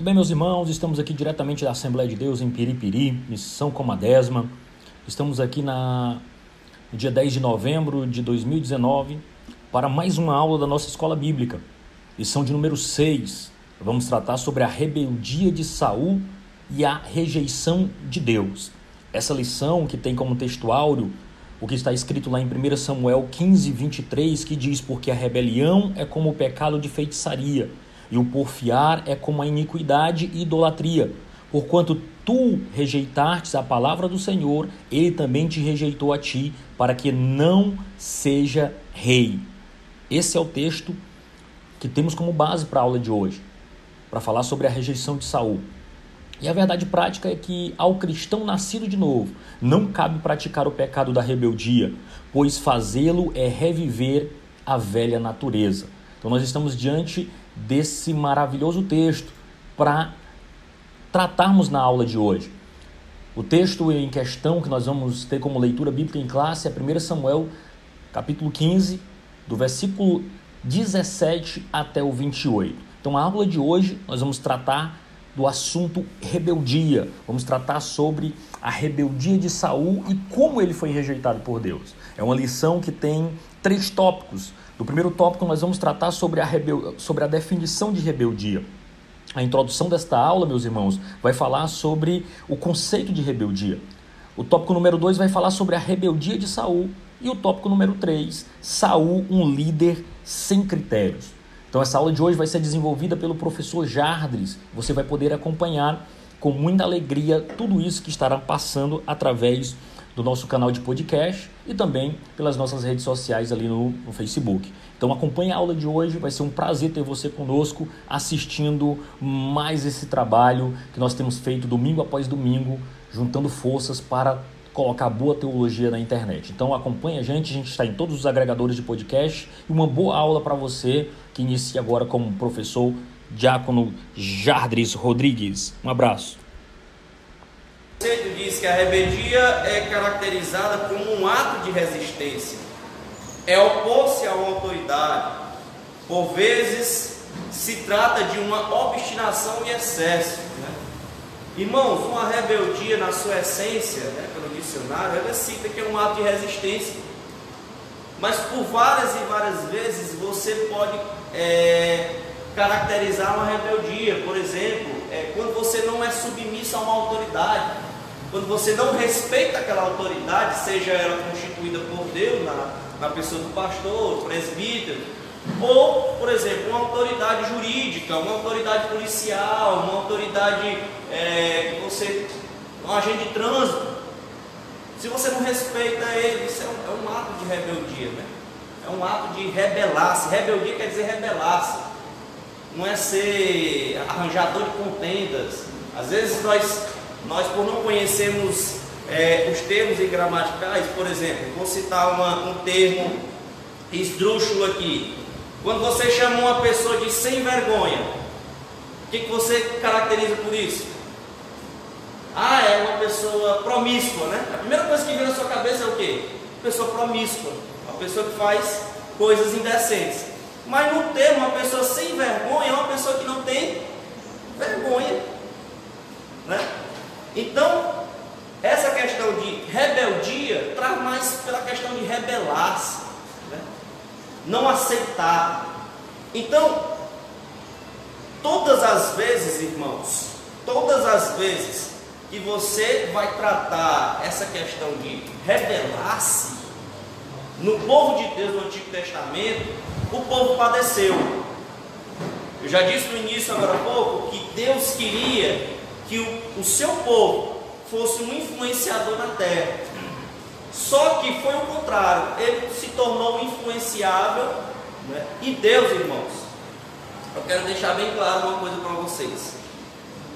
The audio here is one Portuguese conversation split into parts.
Muito bem, meus irmãos, estamos aqui diretamente da Assembleia de Deus em Piripiri, missão Comadesma. Estamos aqui na, no dia 10 de novembro de 2019 para mais uma aula da nossa escola bíblica, lição de número 6. Vamos tratar sobre a rebeldia de Saul e a rejeição de Deus. Essa lição que tem como textuário o que está escrito lá em 1 Samuel 15, 23, que diz: Porque a rebelião é como o pecado de feitiçaria e o porfiar é como a iniquidade e idolatria. Porquanto tu rejeitastes a palavra do Senhor, ele também te rejeitou a ti, para que não seja rei. Esse é o texto que temos como base para a aula de hoje, para falar sobre a rejeição de Saul. E a verdade prática é que ao cristão nascido de novo, não cabe praticar o pecado da rebeldia, pois fazê-lo é reviver a velha natureza. Então nós estamos diante desse maravilhoso texto para tratarmos na aula de hoje. O texto em questão que nós vamos ter como leitura bíblica em classe é 1 Samuel, capítulo 15, do versículo 17 até o 28. Então, a aula de hoje nós vamos tratar do assunto rebeldia. Vamos tratar sobre a rebeldia de Saul e como ele foi rejeitado por Deus. É uma lição que tem três tópicos. No primeiro tópico, nós vamos tratar sobre a, rebel... sobre a definição de rebeldia. A introdução desta aula, meus irmãos, vai falar sobre o conceito de rebeldia. O tópico número 2 vai falar sobre a rebeldia de Saul. E o tópico número 3, Saul, um líder sem critérios. Então essa aula de hoje vai ser desenvolvida pelo professor Jardres. Você vai poder acompanhar com muita alegria tudo isso que estará passando através do nosso canal de podcast e também pelas nossas redes sociais ali no, no, Facebook. Então acompanhe a aula de hoje, vai ser um prazer ter você conosco assistindo mais esse trabalho que nós temos feito domingo após domingo, juntando forças para colocar boa teologia na internet. Então acompanhe a gente, a gente está em todos os agregadores de podcast e uma boa aula para você que inicia agora como professor Diácono Jardris Rodrigues. Um abraço conceito diz que a rebeldia é caracterizada como um ato de resistência, é opor-se a uma autoridade. Por vezes se trata de uma obstinação e excesso. Né? Irmãos, uma rebeldia na sua essência, né, pelo dicionário, ela cita que é um ato de resistência. Mas por várias e várias vezes você pode é, caracterizar uma rebeldia. Por exemplo, é, quando você não é submisso a uma autoridade quando você não respeita aquela autoridade, seja ela constituída por Deus, na, na pessoa do pastor, presbítero, ou, por exemplo, uma autoridade jurídica, uma autoridade policial, uma autoridade é, que você. um agente de trânsito. Se você não respeita ele, isso é um, é um ato de rebeldia, né? É um ato de rebelar-se. Rebeldia quer dizer rebelar-se. Não é ser arranjador de contendas. Às vezes nós nós, por não conhecermos é, os termos gramaticais, por exemplo, vou citar uma, um termo esdrúxulo aqui. Quando você chama uma pessoa de sem vergonha, o que, que você caracteriza por isso? Ah, é uma pessoa promíscua, né? A primeira coisa que vem na sua cabeça é o quê? Pessoa promíscua, uma pessoa que faz coisas indecentes. Mas no termo, uma pessoa sem vergonha é uma pessoa que não tem vergonha, né? Então, essa questão de rebeldia traz mais pela questão de rebelar-se, né? não aceitar. Então, todas as vezes, irmãos, todas as vezes que você vai tratar essa questão de rebelar-se, no povo de Deus no Antigo Testamento, o povo padeceu. Eu já disse no início agora há pouco que Deus queria que o, o seu povo fosse um influenciador na terra. Só que foi o contrário, ele se tornou influenciável. Né? E Deus, irmãos, eu quero deixar bem claro uma coisa para vocês: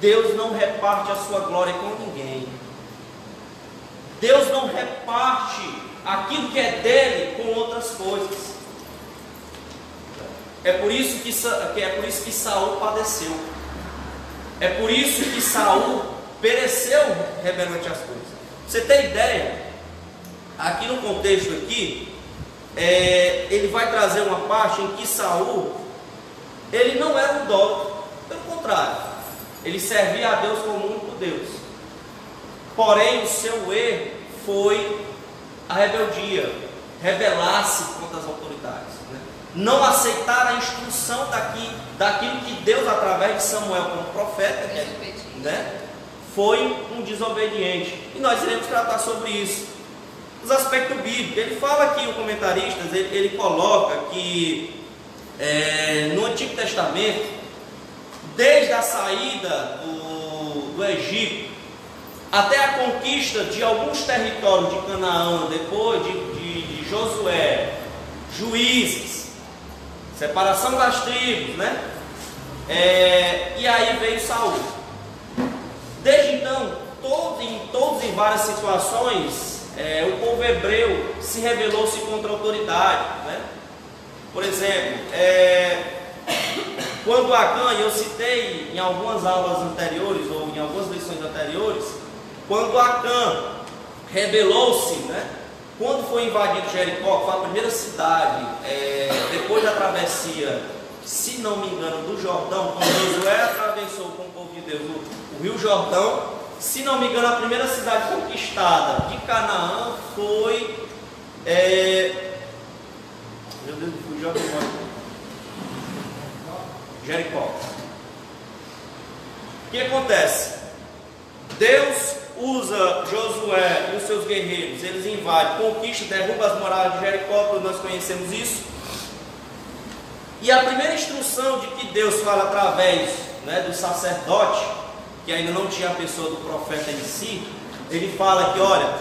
Deus não reparte a sua glória com ninguém. Deus não reparte aquilo que é dele com outras coisas. É por isso que, é por isso que Saul padeceu. É por isso que Saul pereceu rebelante às coisas. Você tem ideia? Aqui no contexto aqui, é, ele vai trazer uma parte em que Saul ele não era um idólatra, pelo contrário, Ele servia a Deus como único Deus. Porém, o seu erro foi a rebeldia, rebelar-se contra as autoridades. Né? Não aceitar a instrução daqui, daquilo que Deus, através de Samuel como profeta, né, foi um desobediente. E nós iremos tratar sobre isso. Os aspectos bíblicos. Ele fala aqui, o comentarista, ele, ele coloca que é, no Antigo Testamento, desde a saída do, do Egito até a conquista de alguns territórios de Canaã, depois de, de, de Josué, juízes, separação das tribos, né? É, e aí veio Saul. Desde então, todo, em todos em várias situações, é, o povo hebreu se rebelou-se contra a autoridade, né? Por exemplo, é, quando Acã, eu citei em algumas aulas anteriores ou em algumas lições anteriores, quando Acã rebelou-se, né? Quando foi invadido Jericó, foi a primeira cidade, é, depois da travessia, se não me engano, do Jordão, quando Josué atravessou com o povo de Deus o Rio Jordão, se não me engano, a primeira cidade conquistada de Canaã foi é, meu Deus. Jericó. O que acontece? Deus usa Josué e os seus guerreiros, eles invadem, conquistam, derrubam as muralhas de Jericó, nós conhecemos isso. E a primeira instrução de que Deus fala através né, do sacerdote, que ainda não tinha a pessoa do profeta em si, ele fala que, olha,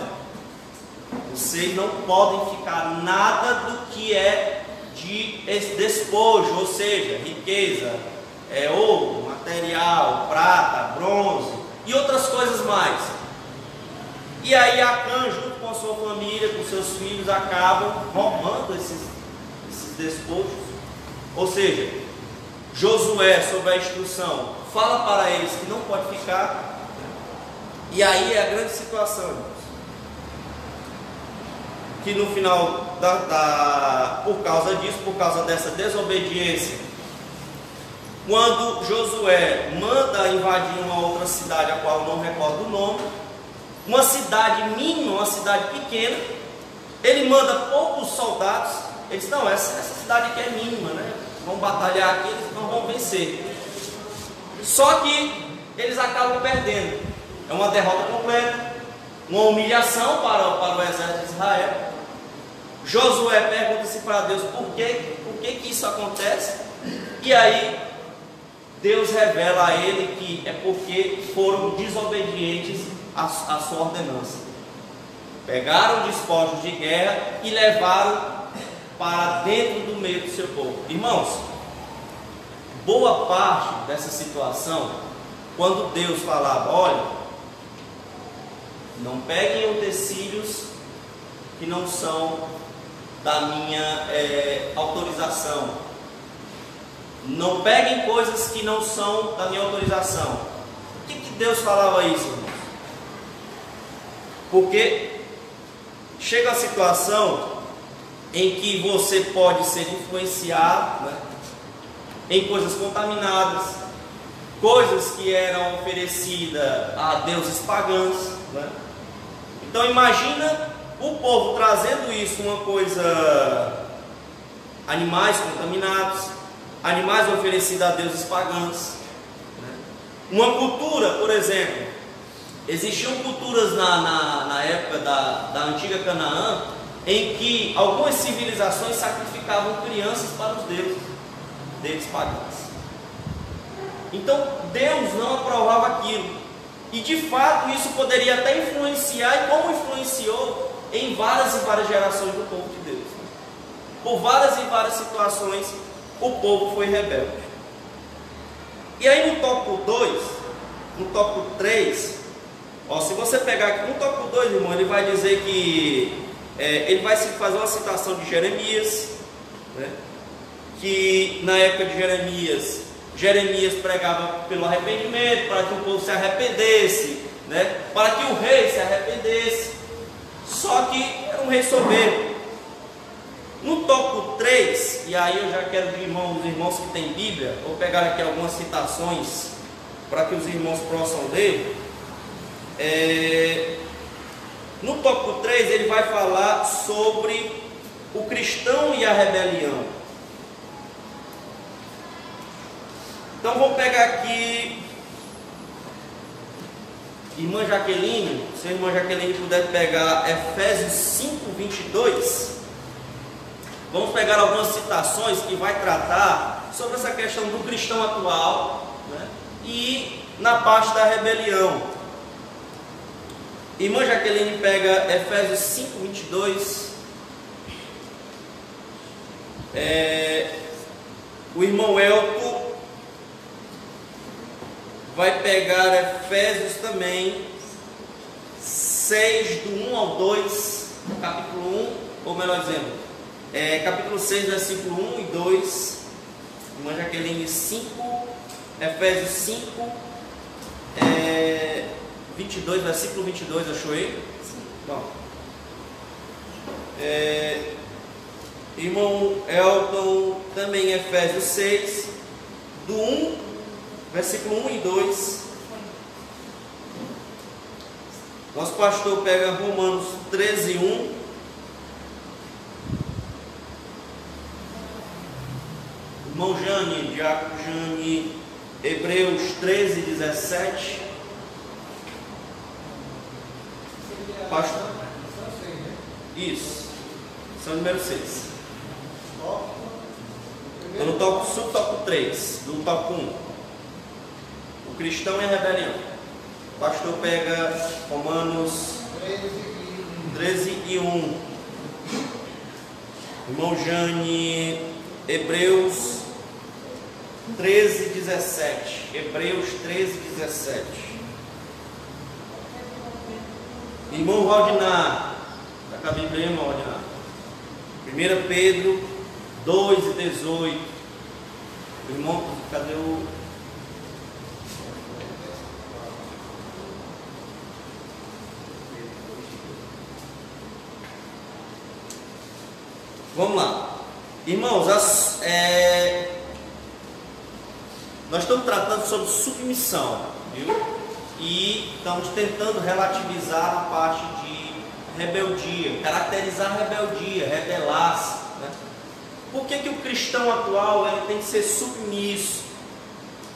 vocês não podem ficar nada do que é de despojo, ou seja, riqueza, é, ouro, material, prata, bronze e outras coisas mais. E aí Acã, junto com a sua família, com seus filhos, acabam roubando esses, esses despojos. Ou seja, Josué, sob a instrução, fala para eles que não pode ficar. E aí é a grande situação que no final da, da, por causa disso, por causa dessa desobediência, quando Josué manda invadir uma outra cidade, a qual não recordo o nome, uma cidade mínima, uma cidade pequena, ele manda poucos soldados, ele diz, não, essa, essa cidade aqui é mínima, né? Vão batalhar aqui, eles não vão vencer. Só que eles acabam perdendo. É uma derrota completa, uma humilhação para, para o exército de Israel. Josué pergunta-se para Deus por que, por que, que isso acontece. E aí Deus revela a ele que é porque foram desobedientes à, à sua ordenança. Pegaram despojos de guerra e levaram para dentro do meio do seu povo. Irmãos, boa parte dessa situação, quando Deus falava, olha, não peguem utensílios que não são da minha é, autorização. Não peguem coisas que não são da minha autorização. Por que, que Deus falava isso, irmãos? Porque chega a situação em que você pode ser influenciado né, em coisas contaminadas, coisas que eram oferecidas a deuses pagãos. Né? Então imagina o povo trazendo isso, uma coisa, animais contaminados, animais oferecidos a deuses pagãos. Né? Uma cultura, por exemplo, existiam culturas na, na, na época da, da antiga Canaã em que algumas civilizações sacrificavam crianças para os deuses, deuses pagãos. Então Deus não aprovava aquilo. E de fato isso poderia até influenciar, e como influenciou em várias e várias gerações do povo de Deus. Por várias e várias situações, o povo foi rebelde. E aí no tópico 2, no tópico 3, ó, se você pegar aqui no tópico 2, irmão, ele vai dizer que é, ele vai fazer uma citação de Jeremias, né, que na época de Jeremias, Jeremias pregava pelo arrependimento, para que o povo se arrependesse, né, para que o rei se arrependesse. Só que era um rei soberbo. No tópico 3, e aí eu já quero de irmãos, os irmãos que têm Bíblia, vou pegar aqui algumas citações para que os irmãos possam ler. É, no tópico 3, ele vai falar sobre o cristão e a rebelião. Então vamos pegar aqui Irmã Jaqueline, se a irmã Jaqueline puder pegar Efésios 5, 22, vamos pegar algumas citações que vai tratar sobre essa questão do cristão atual né, e na parte da rebelião. Irmã Jaqueline pega Efésios 5, 22. É, o irmão Elton vai pegar Efésios também, 6, do 1 ao 2, capítulo 1, ou melhor dizendo, é, capítulo 6, versículo 1 e 2, irmã Jaqueline 5, Efésios 5, é, 22, versículo 22, achou aí? Sim. Bom. É, irmão Elton, também Efésios 6, do 1 versículo 1 e 2. Nosso pastor pega Romanos 13, 1. Irmão Jane, Diácono Jane, Hebreus 13, 17. Pastor. Isso. São número 6. Eu no toco subtoco 3, do toco 1 o cristão e a rebelião. O pastor pega Romanos 13 e 1. Irmão Jane, Hebreus 13, 17. Hebreus 13, 17. Irmão Rodnar, está com a Bíblia, irmão Rodnar. 1 Pedro 2 e 18. Irmão, cadê o Vamos lá. Irmãos, as, é, nós estamos tratando sobre submissão, viu? E estamos tentando relativizar a parte de rebeldia, caracterizar rebeldia, rebelar-se. Né? Por que, que o cristão atual ele tem que ser submisso?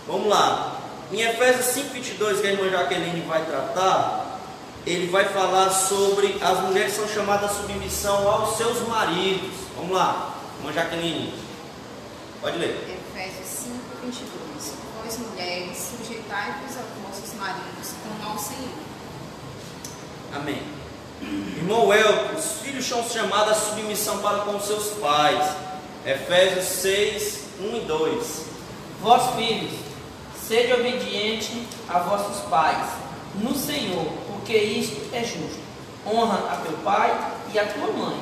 Vamos lá. Em Efésios 5,22, que a irmã Jaqueline vai tratar, ele vai falar sobre as mulheres são chamadas submissão aos seus maridos. Vamos lá, irmã Jaqueline. Pode ler. Efésios 5, 22. Pois mulheres, sujeitai-vos aos vossos maridos, como ao Senhor. Amém. Irmão Elton, os filhos são chamados a submissão para com seus pais. Efésios 6, 1 e 2. Vós, filhos, sede obediente a vossos pais, no Senhor, porque isto é justo. Honra a teu pai e a tua mãe,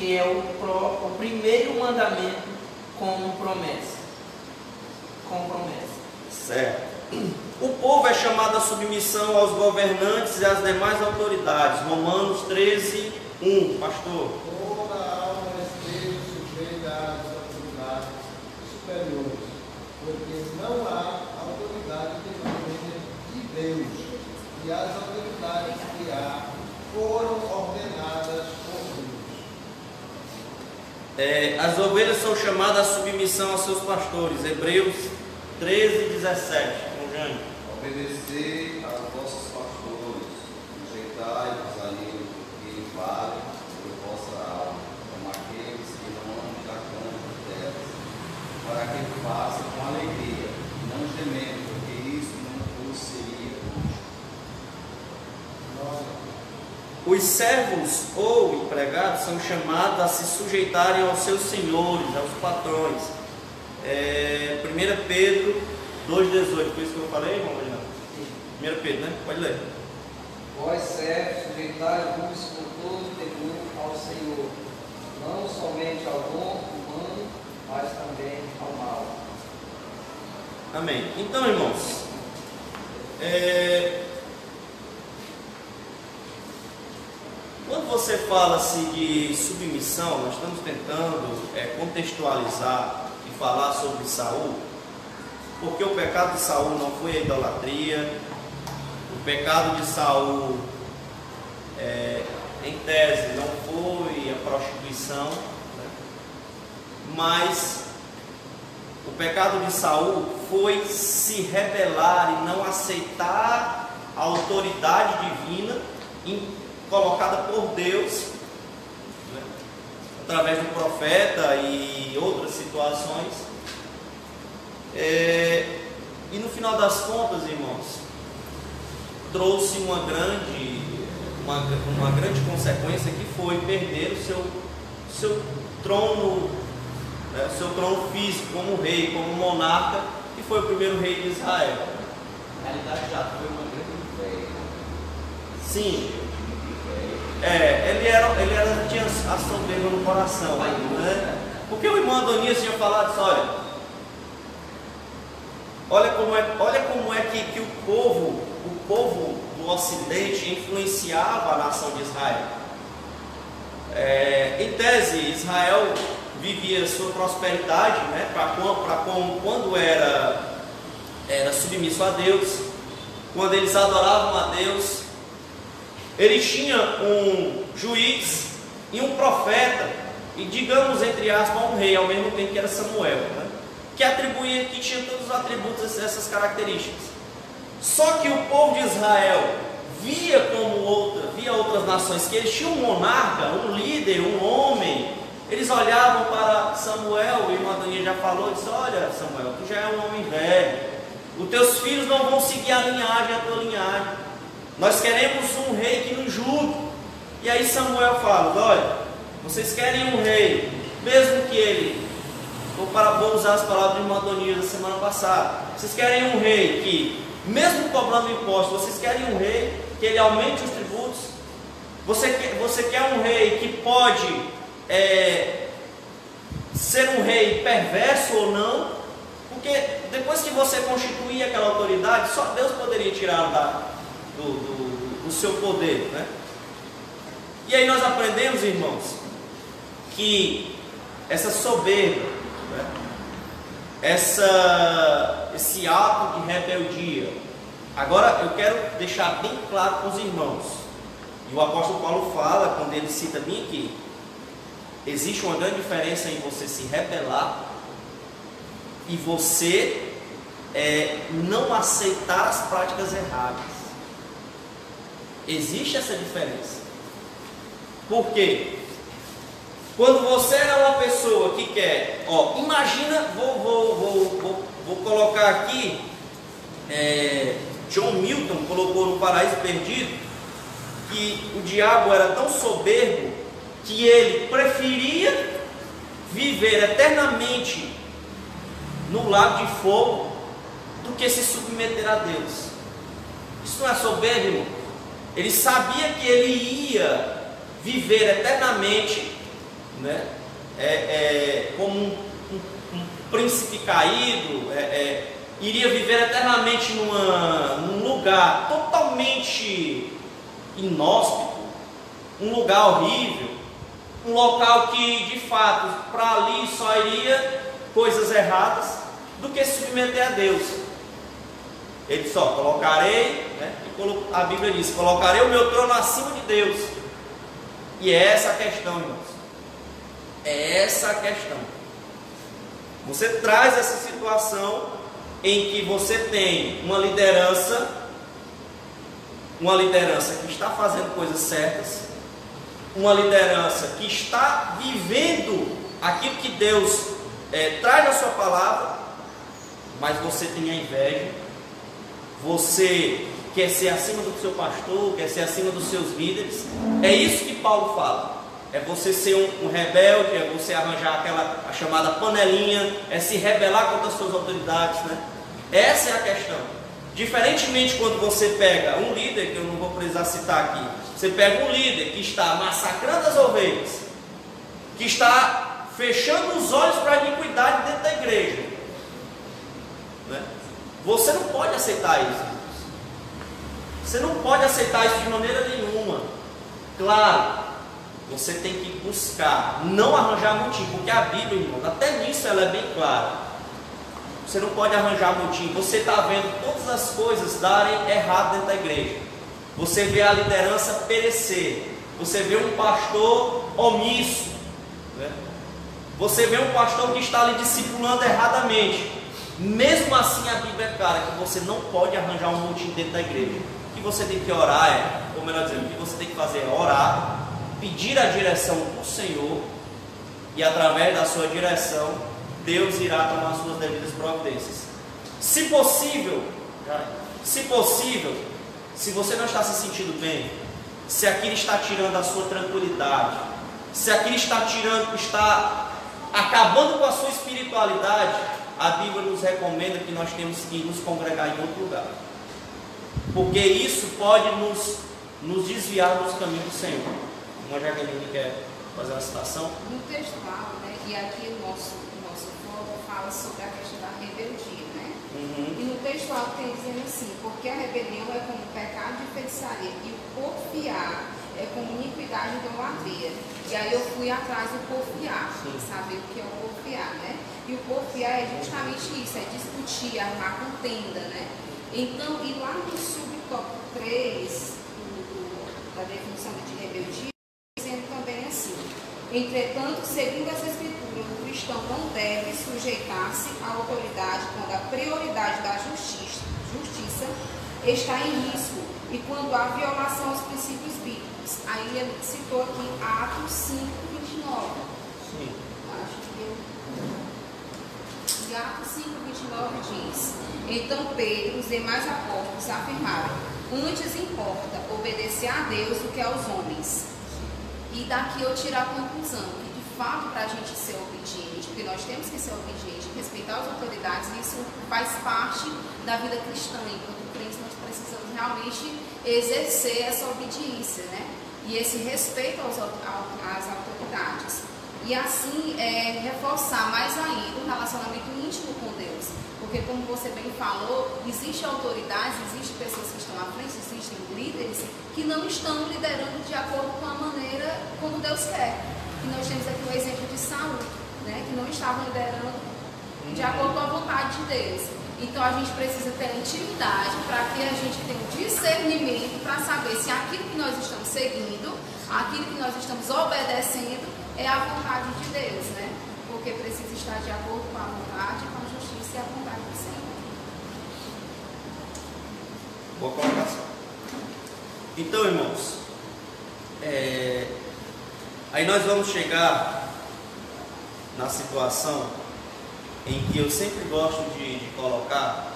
que é o, o primeiro mandamento como promessa. Com promessa. Certo. O povo é chamado à submissão aos governantes e às demais autoridades. Romanos 13, 1. Pastor. Toda alma esteja sujeita às autoridades superiores, porque não há autoridade que de Deus. E as autoridades que há foram ordenadas por Deus. É, as ovelhas são chamadas à submissão aos seus pastores. Hebreus 13, 17. Com Jânio. Obedecei aos vossos pastores, sujeitai-vos a eles, que valem por vossa alma, como aqueles que não andam da cama delas, para que façam com alegria, não gemendo, porque isso não vos seria justo. Os servos ou empregados são chamados a se sujeitarem aos seus senhores, aos patrões. É, 1 Pedro 2,18, foi isso que eu falei, irmão? 1 Pedro, né? Pode ler. Vós servos, sujeitai-vos com todo temor ao Senhor, não somente ao bom humano, mas também ao mal. Amém. Então, irmãos, é, quando você fala-se de submissão, nós estamos tentando é, contextualizar e falar sobre Saul. porque o pecado de Saul não foi a idolatria, o pecado de Saul, é, em tese, não foi a prostituição, né? mas o pecado de Saul foi se rebelar e não aceitar a autoridade divina colocada por Deus né? através do profeta e outras situações. É, e no final das contas, irmãos, trouxe uma grande, uma, uma grande consequência que foi perder o seu, seu trono, né, seu trono físico como rei, como monarca, que foi o primeiro rei de Israel. Na realidade já foi uma grande ideia. Sim. É, ele era, ele era, tinha a soberba no coração, né? Porque o irmão Adonias tinha falado isso, olha, olha como é, olha como é que, que o povo, o povo do Ocidente influenciava a nação de Israel. É, em tese, Israel vivia sua prosperidade, né, para quando era, era submisso a Deus, quando eles adoravam a Deus, eles tinham um juiz e um profeta, e digamos entre aspas, um rei, ao mesmo tempo que era Samuel, né? que atribuía, que tinha todos os atributos, essas características. Só que o povo de Israel via como outra, via outras nações que eles tinham um monarca, um líder, um homem. Eles olhavam para Samuel, e o Adonias já falou, disse, olha Samuel, tu já é um homem velho, os teus filhos não vão seguir a linhagem, a tua linhagem. Nós queremos um rei que nos julgue. E aí Samuel fala: olha, vocês querem um rei, mesmo que ele, vou, para, vou usar as palavras de Madonias da semana passada, vocês querem um rei que, mesmo cobrando impostos, vocês querem um rei que ele aumente os tributos? Você quer, você quer um rei que pode é, ser um rei perverso ou não? Porque depois que você constituir aquela autoridade, só Deus poderia tirar da, do, do, do seu poder. Né? E aí nós aprendemos, irmãos, que essa soberba, né? essa, esse ato de rebeldia, agora eu quero deixar bem claro para os irmãos, e o apóstolo Paulo fala, quando ele cita bem aqui, existe uma grande diferença em você se rebelar e você é, não aceitar as práticas erradas. Existe essa diferença. Por quê? Quando você é uma pessoa que quer, ó, imagina, vou, vou, vou, vou, vou colocar aqui, é, John Milton colocou no Paraíso Perdido, que o diabo era tão soberbo que ele preferia viver eternamente no lago de fogo do que se submeter a Deus. Isso não é soberbo, irmão? Ele sabia que ele ia viver eternamente, né? É, é, como um, um, um, príncipe caído, é, é, iria viver eternamente numa, num lugar totalmente inóspito, um lugar horrível, um local que de fato para ali só iria coisas erradas, do que se submeter a Deus. Ele só colocarei, né? A Bíblia diz: colocarei o meu trono acima de Deus. E é essa a questão, irmãos. É essa a questão. Você traz essa situação em que você tem uma liderança, uma liderança que está fazendo coisas certas, uma liderança que está vivendo aquilo que Deus é, traz na sua palavra, mas você tem a inveja, você quer ser acima do seu pastor, quer ser acima dos seus líderes. É isso que Paulo fala. É você ser um, um, rebelde, é você arranjar aquela a chamada panelinha, é se rebelar contra as suas autoridades, né? Essa é a questão. Diferentemente quando você pega um líder, que eu não vou precisar citar aqui, você pega um líder que está massacrando as ovelhas, que está fechando os olhos para a iniquidade dentro da igreja. Né? Você não pode aceitar isso. Você não pode aceitar isso de maneira nenhuma. Claro, você tem que buscar, não arranjar motivo, porque a Bíblia, irmão, até nisso ela é bem clara. você não pode arranjar motim. Você está vendo todas as coisas darem errado dentro da igreja. Você vê a liderança perecer. Você vê um pastor omisso. Né? Você vê um pastor que está ali discipulando erradamente. Mesmo assim, a Bíblia é clara que você não pode arranjar um motim dentro da igreja. Que você tem que orar é, ou melhor dizendo, o que você tem que fazer é orar, pedir a direção do Senhor, e através da sua direção, Deus irá tomar suas devidas providências. Se possível, se possível, se você não está se sentindo bem, se aquilo está tirando a sua tranquilidade, se aquilo está tirando, está acabando com a sua espiritualidade, a Bíblia nos recomenda que nós temos que nos congregar em outro lugar. Porque isso pode nos, nos desviar dos caminhos do Senhor. Uma Jaqueline quer fazer uma citação? No textual, né, e aqui o nosso, o nosso foco fala sobre a questão da rebeldia, né? Uhum. E no textual tem dizendo assim, porque a rebelião é como pecado de feitiçaria e o porfiar é como iniquidade e idolatria. E aí eu fui atrás do porfiar, Sim. saber o que é o porfiar, né? E o porfiar é justamente isso, é discutir, arrumar contenda, né? Então, e lá no subtópico 3 do- da definição de rebeldia, dizendo também assim, entretanto, segundo essa escritura, o cristão não deve sujeitar-se à autoridade quando a prioridade da justiça, justiça está em risco e quando há violação aos princípios bíblicos. Aí ele citou aqui Atos 5, 29. Sim. Acho que eu... E Atos 5, 29 diz: Então Pedro e os demais apóstolos afirmaram: Antes importa obedecer a Deus do que aos homens. E daqui eu tiro a conclusão que, de fato, para a gente ser obediente, porque nós temos que ser obedientes, respeitar as autoridades, isso faz parte da vida cristã. Enquanto crentes, nós precisamos realmente exercer essa obediência, né? E esse respeito às autoridades. E assim, é, reforçar mais ainda o relacionamento íntimo com Deus. Porque, como você bem falou, existem autoridades, existem pessoas que estão à frente, existem líderes que não estão liderando de acordo com a maneira como Deus quer. E nós temos aqui o exemplo de Saul, né, que não estavam liderando de acordo com a vontade de Deus. Então a gente precisa ter intimidade para que a gente tenha um discernimento para saber se aquilo que nós estamos seguindo, aquilo que nós estamos obedecendo, é a vontade de Deus, né? Porque precisa estar de acordo com a vontade, com a justiça e a vontade do Senhor. Boa colocação. Então, irmãos, é, aí nós vamos chegar na situação em que eu sempre gosto de, de colocar,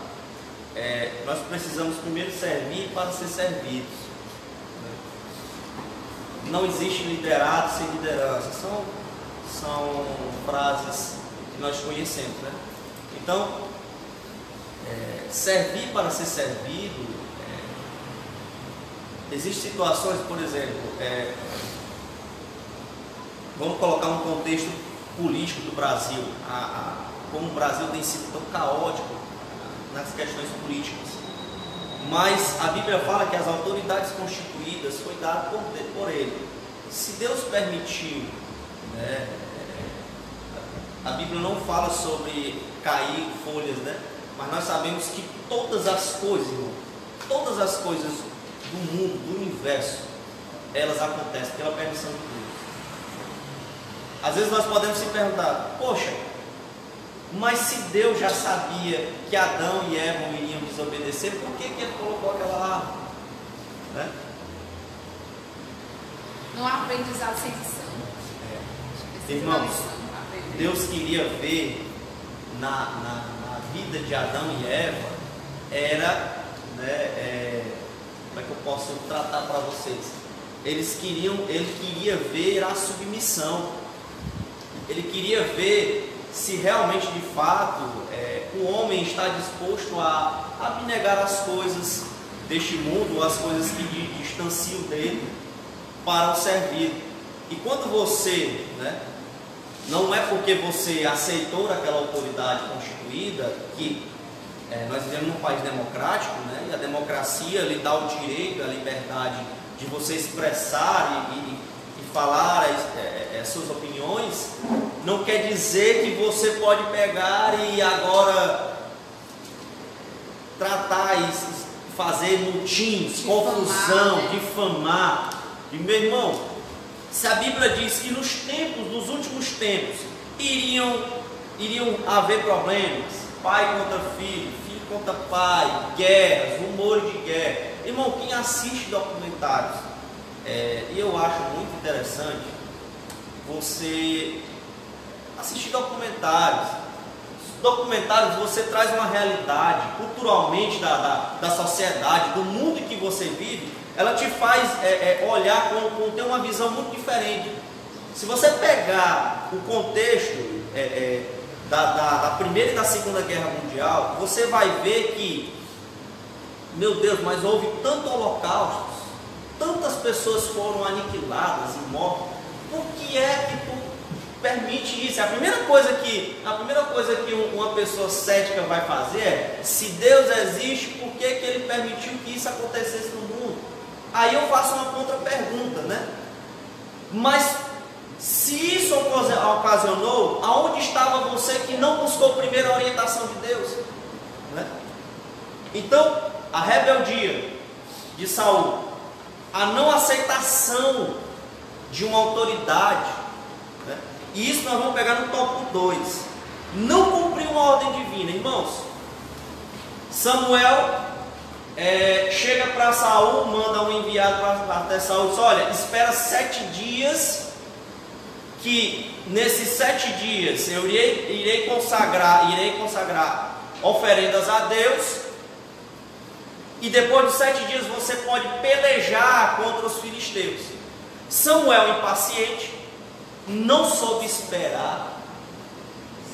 é, nós precisamos primeiro servir para ser servidos. Não existe liderado sem liderança. São, são frases que nós conhecemos, né? Então, é, servir para ser servido é, Existem situações, por exemplo, é, vamos colocar um contexto político do Brasil, a, a- como o Brasil tem sido tão caótico nas questões políticas. Mas a Bíblia fala que as autoridades constituídas foi dado por, por ele. Se Deus permitiu, né, a Bíblia não fala sobre cair folhas, né? Mas nós sabemos que todas as coisas, irmão, todas as coisas do mundo, do universo, elas acontecem pela permissão de Deus. Às vezes nós podemos se perguntar, poxa, mas se Deus já sabia que Adão e Eva desobedecer, por que, que ele colocou aquela árvore? Né? Não há aprendizado sem lição. É. Irmãos. Deus queria ver na, na, na vida de Adão e Eva era, né, é, como é que eu posso tratar para vocês? Eles queriam, ele queria ver a submissão. Ele queria ver se realmente de fato é, o homem está disposto a abnegar as coisas deste mundo, as coisas que di- distanciam dele, para o servir. E quando você, né, não é porque você aceitou aquela autoridade constituída que é, nós vivemos num país democrático, né, e a democracia lhe dá o direito, a liberdade de você expressar e, e- e falar as, é, as suas opiniões, não quer dizer que você pode pegar e agora tratar e fazer mutins, Difamar, confusão, né? difamar. E meu irmão, se a Bíblia diz que nos tempos, nos últimos tempos, iriam, iriam haver problemas, pai contra filho, filho contra pai, guerras, rumores de guerra. Irmão, quem assiste documentários, é, e eu acho muito interessante você assistir documentários. Documentários você traz uma realidade culturalmente da, da, da sociedade, do mundo em que você vive, ela te faz é, é, olhar com, com ter uma visão muito diferente. Se você pegar o contexto é, é, da, da, da Primeira e da Segunda Guerra Mundial, você vai ver que, meu Deus, mas houve tanto holocaustos, tantas pessoas foram aniquiladas e mortas. Por que é que tu permite isso? A primeira coisa que, a primeira coisa que um- uma pessoa cética vai fazer é, se Deus existe, por que, que ele permitiu que isso acontecesse no mundo? Aí eu faço uma contra-pergunta, né? Mas se isso ocasi- ocasionou, aonde estava você que não buscou primeiro a orientação de Deus? Né? Então, a rebeldia de Saul, a não aceitação de uma autoridade, né? e isso nós vamos pegar no tópico 2. Não cumpriu uma ordem divina, irmãos. Samuel é, chega para Saul, manda um enviado para até Saul, diz, olha, espera sete dias, que nesses sete dias eu irei, irei consagrar, irei consagrar oferendas a Deus, e depois de sete dias você pode pelejar contra os filisteus. Samuel, impaciente, não soube esperar,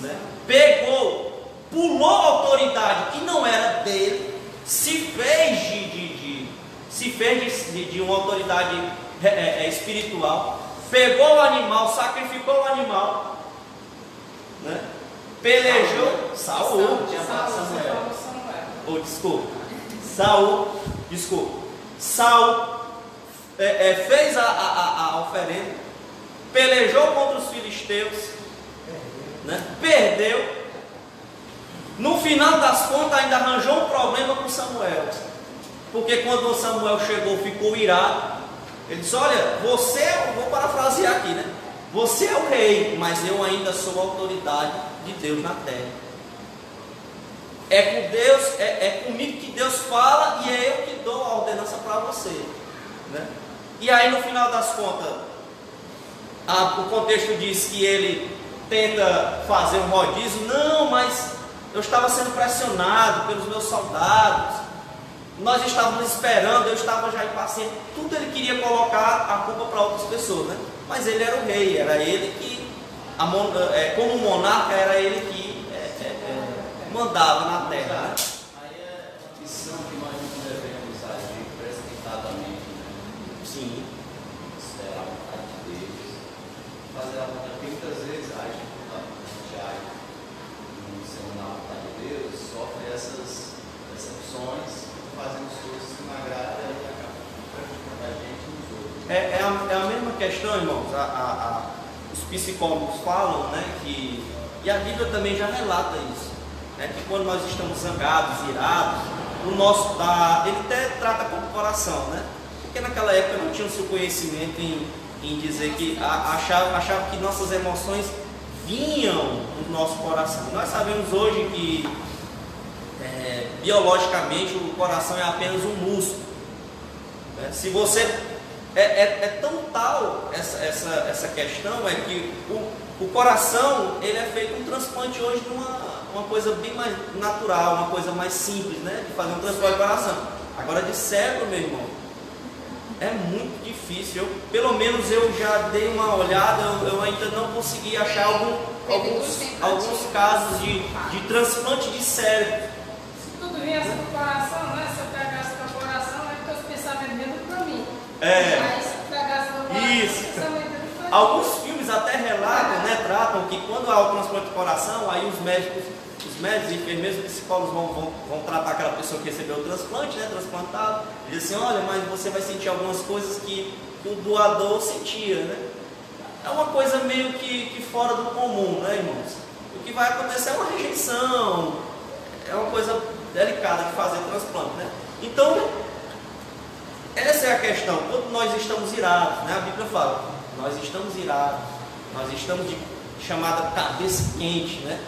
né? pegou, pulou a autoridade que não era dele, se fez de, de- de- se fez de, de uma autoridade é, é, é, espiritual, pegou o animal, sacrificou o animal, né? pelejou, Saul, tinha falado Samuel. Oh, desculpa. Saul, desculpa. Saul é, é, fez a, a, a- oferenda, pelejou contra os filisteus, né? perdeu. No final das contas, ainda arranjou um problema com Samuel. Porque quando Samuel chegou, ficou irado. Ele disse: Olha, você, é- vou parafrasear aqui, né? Você é o rei, mas eu ainda sou a autoridade de Deus na terra. É com Deus, é, é comigo que Deus fala e é eu que dou a ordenança para você. Né? E aí no final das contas, a- o contexto diz que ele tenta fazer um rodízio, não, mas eu estava sendo pressionado pelos meus soldados, nós estávamos esperando, eu estava já impaciente, tudo ele queria colocar a culpa para outras pessoas, né? Mas ele era o rei, era ele que, a é, como monarca, era ele que é, é, é, mandava na terra. né? Aí é uma missão que nós não devemos agir precipitadamente, né? Sim. Esperar a vontade de Deus, fazer a vontade, porque muitas vezes a gente, a gente não sendo na vontade de Deus, sofre essas decepções, fazendo as coisas que não agradam e acaba prejudicando a gente e os outros. É, é, a, é a mesma questão, irmãos. A- a- a- os psicólogos falam né, que, e a Bíblia também já relata isso, né, que quando nós estamos zangados, irados, o nosso, da, ele até trata como coração, né? Porque naquela época não tinha o seu conhecimento em, em dizer que achava, achava que nossas emoções vinham do nosso coração. Nós sabemos hoje que é, biologicamente o coração é apenas um músculo. né? Se você é, é- é tão tal essa, essa, essa questão é que o, o coração ele é feito um transplante hoje de uma, uma coisa bem mais natural, uma coisa mais simples, né? De fazer um transplante de coração. Agora de cérebro, meu irmão, é muito difícil. Eu, pelo menos eu já dei uma olhada, eu, eu ainda não consegui achar algum- alguns, alguns casos de, de transplante de cérebro. Se tudo viesse do coração, né? Se eu pegasse do coração, é porque os pensamentos mesmo para mim. É. Aí se pegasse do coração, Isso. mim. Alguns filmes até relatam, né, tratam que quando há o transplante de coração, aí os médicos, os médicos, enfermeiros, os psicólogos vão, vão, vão tratar aquela pessoa que recebeu o transplante, né, transplantado, e diz assim, olha, mas você vai sentir algumas coisas que o doador sentia, né? É uma coisa meio que, que fora do comum, né, irmãos? O que vai acontecer é uma rejeição, é uma coisa delicada de fazer transplante, né? Então, essa é a questão. Quando nós estamos irados, né? A Bíblia fala, nós estamos irados, nós estamos de chamada cabeça quente, né?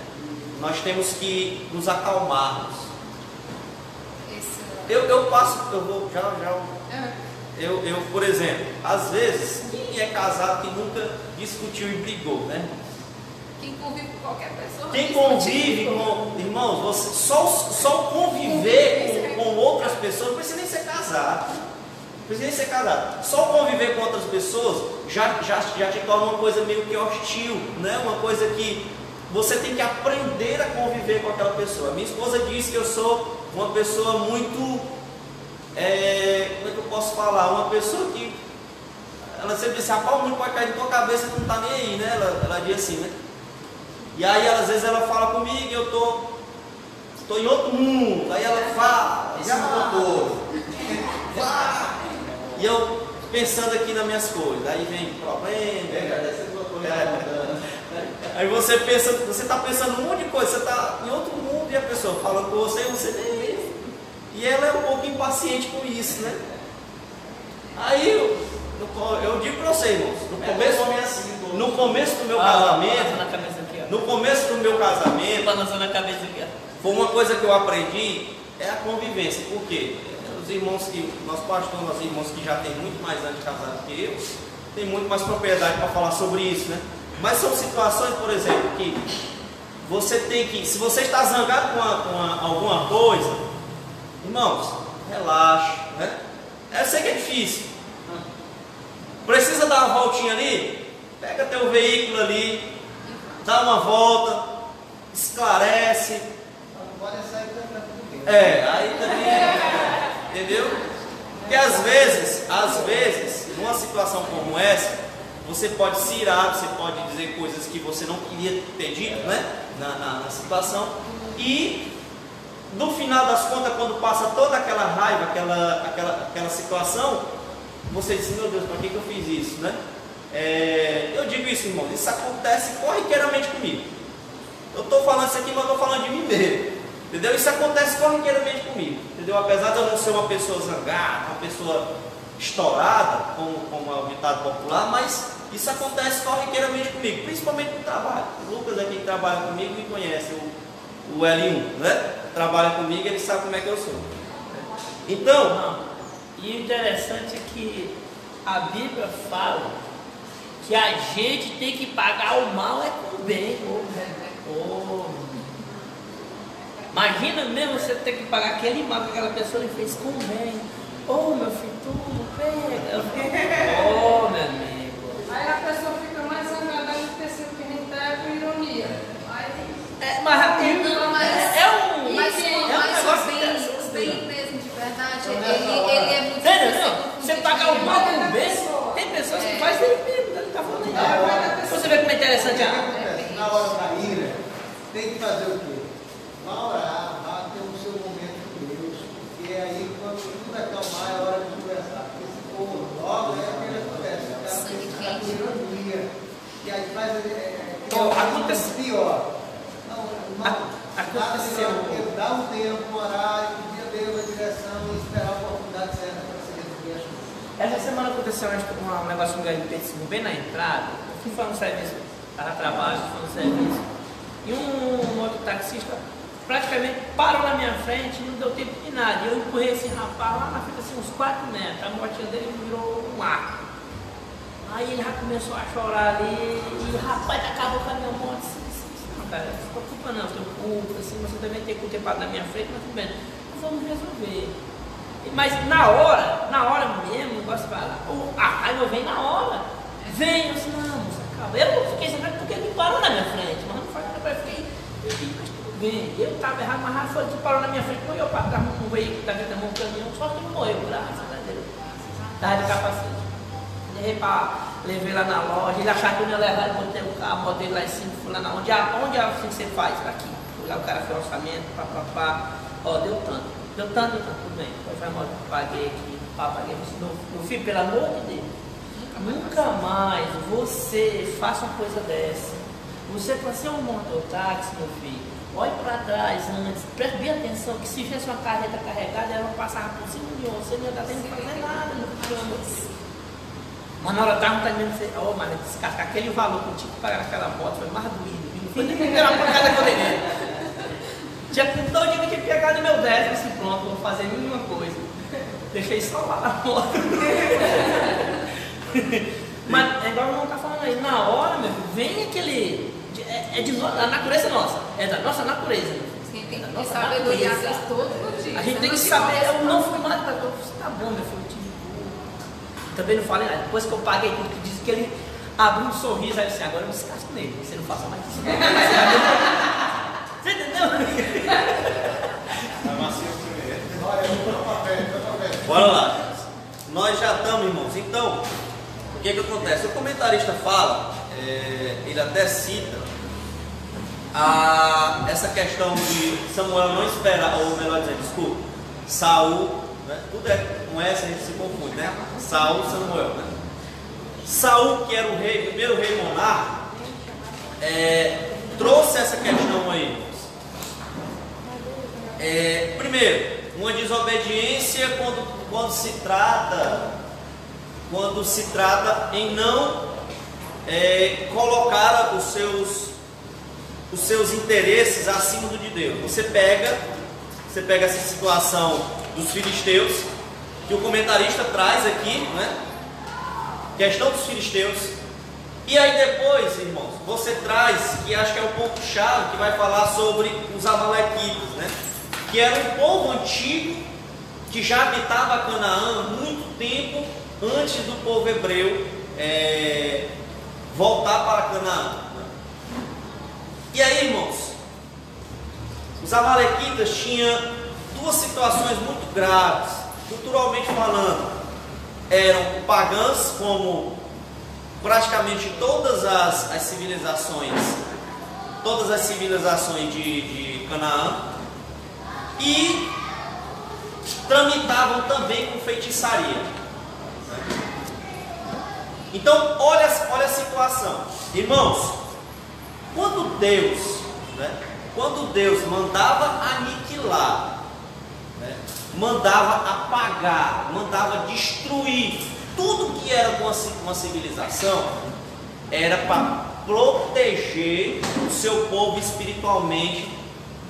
Nós temos que nos acalmarmos. Eu, eu passo, eu vou já, já. é, Eu, eu, por exemplo, às vezes, quem é casado que nunca discutiu e brigou, né? quem convive com qualquer pessoa. Quem convive com, irmãos, você, só, só conviver com, com outras pessoas, não precisa nem ser casado. Não precisa nem ser casado. Só conviver com outras pessoas já, já, já te torna uma coisa meio que hostil, né? Uma coisa que você tem que aprender a conviver com aquela pessoa. Minha esposa diz que eu sou uma pessoa muito. é, como é que eu posso falar? Uma pessoa que. Ela sempre diz assim, rapaz, o mundo pode cair na tua cabeça, tu não tá nem aí, né? Ela, ela diz assim, né? E aí, às vezes, ela fala comigo e eu tô, tô em outro mundo. Aí ela fala, Esse já. Vá! E eu pensando aqui nas minhas coisas. Aí vem problema. Motor É. Aí você pensa, você está pensando um monte de coisa, você está em outro mundo e a pessoa falando com você e você nem. E ela é um pouco impaciente com isso, né? Aí eu, eu, digo para você, irmãos, no É, começo, no começo do meu casamento, no começo do meu casamento, foi uma coisa que eu aprendi, é a convivência. Por quê? Os irmãos que, nós pastores, nós irmãos que já têm muito mais anos de casado que eu, tem muito mais propriedade para falar sobre isso, né? Mas são situações, por exemplo, que você tem que, se você está zangado com, a- com a- alguma coisa, irmãos, relaxa, né? Eu sei que é difícil. Precisa dar uma voltinha ali? Pega teu veículo ali, dá uma volta, esclarece, é, aí também. Entendeu? Porque às vezes, às vezes, numa situação como essa, você pode se irar, você pode dizer coisas que você não queria ter dito, né? Na, na- na situação. E no final das contas, quando passa toda aquela raiva, aquela, aquela, aquela situação, você diz, meu Deus, para que, que eu fiz isso, né? É, eu digo isso, irmão, isso acontece corriqueiramente comigo. Eu estou falando isso aqui, mas estou falando de mim mesmo. Entendeu? Isso acontece corriqueiramente comigo. Entendeu? Apesar de eu não ser uma pessoa zangada, uma pessoa estourada, como, como é o ditado popular, mas isso acontece corriqueiramente comigo, principalmente no trabalho. O Lucas aqui que trabalha comigo me conhece, o, o L1, né? Trabalha comigo, ele sabe como é que eu sou. Então. E o interessante é que a Bíblia fala que a gente tem que pagar o mal é com o bem. Oh. Imagina mesmo você ter que pagar aquele mal que aquela pessoa lhe fez com o bem. Oh, meu filho, tu Oh, meu amigo. Aí a pessoa fica mais zangada do que se que a gente com ironia. Aí É, mas Não, mas- é um. Mas, é um negócio o bem, o bem mesmo, de verdade, Então, ele, ele é muito não? Você pagar o mal com o bem, tem pessoas que É. fazem ele mesmo, ele tá falando aí. Você vê como é interessante O que a acontece? Na hora da ira, tem que fazer o quê? Vá orar, vá ter o seu momento com Deus. E aí, quando tudo acalmar, é hora de conversar. Porque se for logo, é o que acontece. O cara Sangue quente. E. É, é, é, acontece- pior. Aconteceu- Dá, um tempo, um horário, um dia Deus a direção e esperar a oportunidade certa para você resolver as coisas. Essa semana aconteceu um negócio com o MP5 bem na entrada. Eu fui fazer um serviço, estava trabalho, fui um serviço. E um outro taxista praticamente parou na minha frente, não deu tempo de nada. Eu empurrei esse rapaz lá na frente, assim, uns 4 metros. A motinha dele virou um arco. Aí ele já começou a chorar ali. E rapaz acabou com a minha moto. Assim, assim, não, cara, não se preocupa não, eu tenho culpa, assim, você também tem culpa parado na minha frente, mas tudo bem. Vamos resolver. Mas na hora, na hora mesmo, o negócio vai lá, o- a raiva vem na hora. Vem, eu disse, não, moça, calma. Eu fiquei sabendo porque ele parou na minha frente, mas não foi nada, eu fiquei, eu fiquei, mas tudo bem. Eu estava errado, mas Rafa foi que parou na minha frente, morreu para trás um veículo, estava dentro um caminhão, só que não morreu, graças a Deus. Estava de capacete. Levei pra, levei lá na loja, ele achava que eu não ia levar, eu botei o carro, botei lá em cima, fui lá na onde, onde é assim que você faz? Aqui. Fui lá, o cara fez o orçamento, pá, pá, pá. Ó, deu tanto, deu tanto, deu tanto, tudo bem. Depois vai embora, paguei aqui, pá, paguei. Meu, meu filho, pelo amor de Deus, nunca mais você faça uma coisa dessa. Você para ser um mototáxi, meu filho, olhe para trás antes, preste bem atenção, que se tivesse uma carreta carregada, ela passava por cima de você não ia estar tendo que fazer nada no caramba. Mas na hora estava terminando, você, oh, mas descascar aquele valor que eu tinha que pagar naquela moto foi mais doído, não foi nem pela pancada que eu dei Tinha com todo dia que pegar no meu décimo, assim, pronto, vou fazer nenhuma coisa. Deixei só lá na moto. Mas é igual o irmão está falando aí, na hora, meu vem aquele. É, é de no- da natureza nossa, é da nossa natureza. Tem Da que nossa sabedoria natureza. A gente tem que saber, eu não fui mais tá, tá bom, meu filho, tive. Também não falei nada, depois que eu paguei tudo, que disse que ele abriu um sorriso, aí eu disse, agora eu me descasco nele, você não faça mais isso. Você entendeu? Bora lá. Nós já estamos, irmãos. Então, o que, que acontece? O comentarista fala, é, ele até cita a, essa questão de Samuel não esperar, ou melhor dizendo, desculpa, Saul, né? tudo é com essa a gente se confunde, né? Saul, Samuel, né? Saul, que era o rei, primeiro rei monarca, é, trouxe essa questão aí. É, primeiro, uma desobediência quando, quando se trata quando se trata em não é, colocar os seus os seus interesses acima do de Deus. Você pega você pega essa situação dos filisteus que o comentarista traz aqui, né? Questão dos filisteus. E aí depois, irmãos, você traz, que acho que é o ponto chave, que vai falar sobre os amalequitas, né? Que era um povo antigo que já habitava Canaã muito tempo antes do povo hebreu é, voltar para Canaã. E aí, irmãos, os amalequitas tinham duas situações muito graves, culturalmente falando. Eram pagãs, como praticamente todas as, as civilizações, todas as civilizações de, de Canaã, e tramitavam também com feitiçaria. Então, olha, olha a situação, irmãos. Quando Deus, né, quando Deus mandava aniquilar, né, mandava apagar, mandava destruir tudo que era uma, ci- uma civilização, era para proteger o seu povo espiritualmente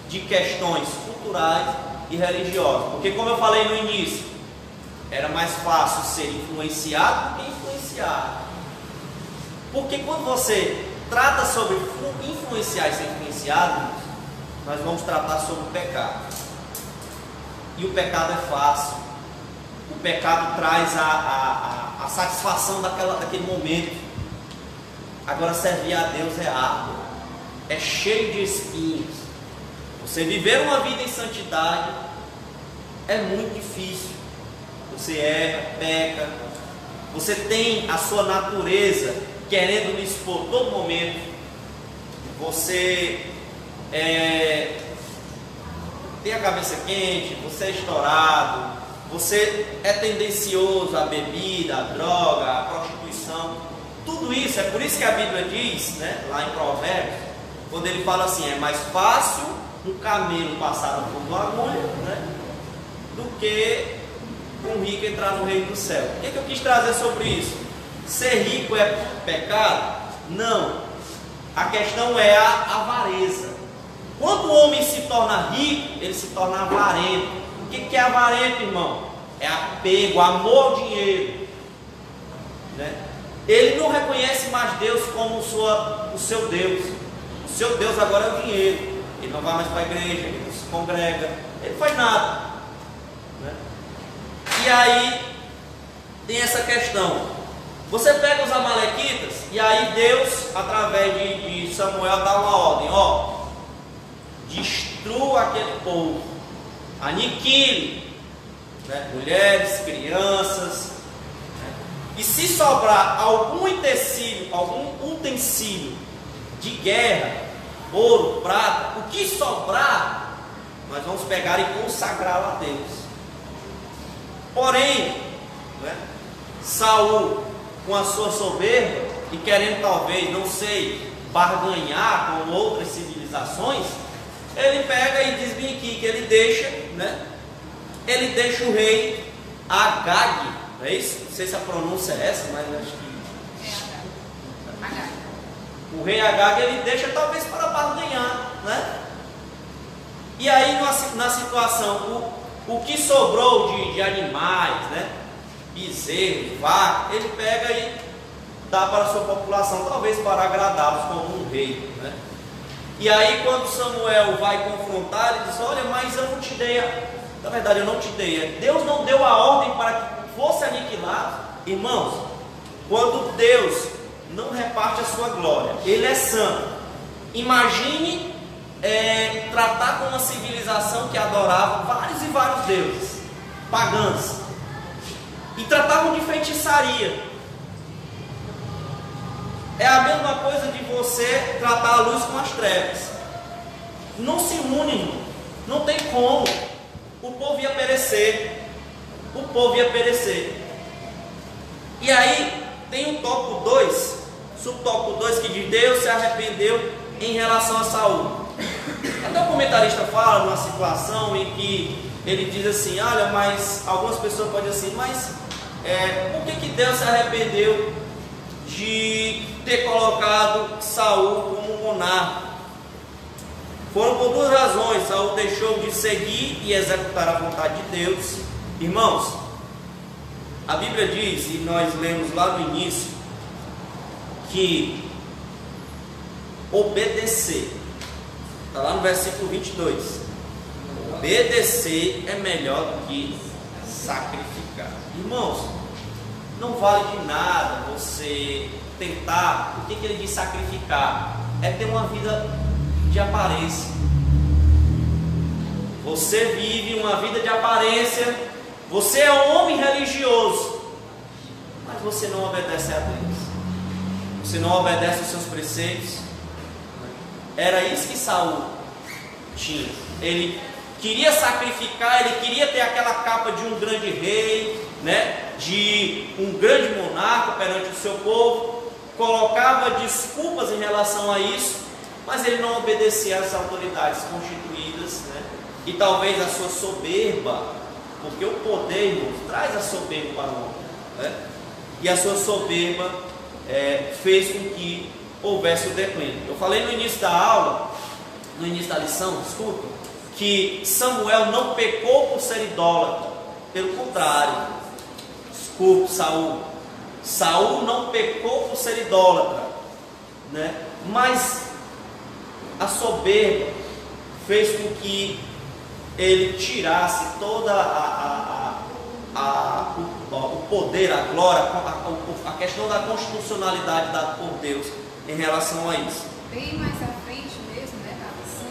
de questões culturais e religiosas. Porque, como eu falei no início, era mais fácil ser influenciado do que influenciado. Porque quando você trata sobre influ- influenciar e ser influenciado, nós vamos tratar sobre o pecado. E o pecado é fácil. O pecado traz a, a, a, a satisfação daquela, daquele momento. Agora servir a Deus é árduo, é cheio de espinhos. Você viver uma vida em santidade é muito difícil. Você erra, peca, você tem a sua natureza querendo lhe expor todo momento. Você é, tem a cabeça quente, você é estourado, você é tendencioso à bebida, à droga, à prostituição. Tudo isso, é por isso que a Bíblia diz, né, lá em Provérbios, quando ele fala assim, é mais fácil um camelo passar no fundo uma agulha, né, do que um rico entrar no reino do céu. O que, que eu quis trazer sobre isso? Ser rico é pecado? Não. A questão é a avareza. Quando o homem se torna rico, ele se torna avarento. O que, é avarento, irmão? É apego, amor ao dinheiro. Né? Ele não reconhece mais Deus como sua, o seu Deus. O seu Deus agora é o dinheiro. Ele não vai mais para a igreja, ele não se congrega, ele faz nada. Né? E aí tem essa questão. Você pega os amalequitas e aí Deus, através de, de Samuel, dá uma ordem, ó, destrua aquele povo, aniquile né, mulheres, crianças, né? e se sobrar algum utensílio, algum utensílio de guerra, ouro, prata, o que sobrar, nós vamos pegar e consagrá-lo a Deus. Porém, né, Saul, com a sua soberba e querendo talvez, não sei, barganhar com outras civilizações, ele pega e diz bem aqui que ele deixa, né? Ele deixa o rei Agag, não é isso? Não sei se a pronúncia é essa, mas acho que o rei Agag ele deixa talvez para barganhar, né? E aí na situação, o, o que sobrou de, de animais, né? Bezerro, vaca, ele pega e dá para a sua população, talvez para agradá-los como um rei, né? E aí quando Samuel vai confrontar, ele diz, olha, mas eu não te dei, a... na verdade eu não te dei, Deus não deu a ordem para que fosse aniquilado, irmãos, quando Deus não reparte a sua glória, Ele é santo. Imagine é, tratar com uma civilização que adorava vários e vários deuses, pagãs, e tratavam de feitiçaria. É a mesma coisa de você tratar a luz com as trevas. Não se une, irmão. não tem como. O povo ia perecer. O povo ia perecer. E aí tem o tópico 2, subtópico 2, que diz Deus se arrependeu em relação a Saul. Até o comentarista fala numa situação em que ele diz assim, olha, mas algumas pessoas podem dizer assim, mas é, por que, que Deus se arrependeu de ter colocado Saul como monarca? Foram por duas razões. Saul deixou de seguir e executar a vontade de Deus. Irmãos, a Bíblia diz, e nós lemos lá no início, que obedecer, está lá no versículo 22, obedecer é melhor do que sacrificar. Irmãos, não vale de nada você tentar, o que, que ele diz sacrificar? É ter uma vida de aparência. Você vive uma vida de aparência, você é um homem religioso, mas você não obedece a Deus. Você não obedece os seus preceitos. Era isso que Saul tinha. Ele queria sacrificar, ele queria ter aquela capa de um grande rei, né? De um grande monarca perante o seu povo. Colocava desculpas em relação a isso, mas ele não obedecia às autoridades constituídas, né? E talvez a sua soberba, porque o poder, irmãos, traz a soberba para o homem, né? E a sua soberba é, fez com que houvesse o declínio. Eu falei no início da aula, no início da lição, desculpa, que Samuel não pecou por ser idólatra, pelo contrário, desculpe, Saul. Saul não pecou por ser idólatra, né? Mas a soberba fez com que ele tirasse toda a, a, a, a o, o, poder, a glória, a, a, questão da constitucionalidade dada por Deus em relação a isso. Bem mais à frente mesmo, né, na lição,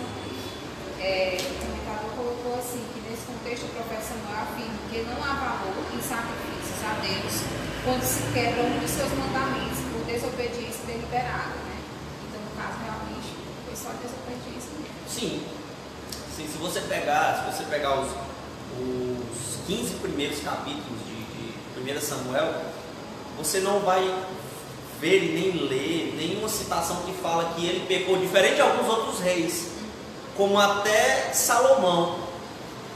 é, o comentador colocou assim, que nesse contexto Samuel afirma que não há valor em sacrifícios a Deus quando se quebra um dos seus mandamentos por desobediência deliberada, né? Então, no caso, realmente, foi só desobediência mesmo. Sim. Sim, se você pegar, se você pegar os, os 15 primeiros capítulos de, de 1 Samuel, você não vai ver nem ler nenhuma citação que fala que ele pecou, diferente de alguns outros reis, como até Salomão,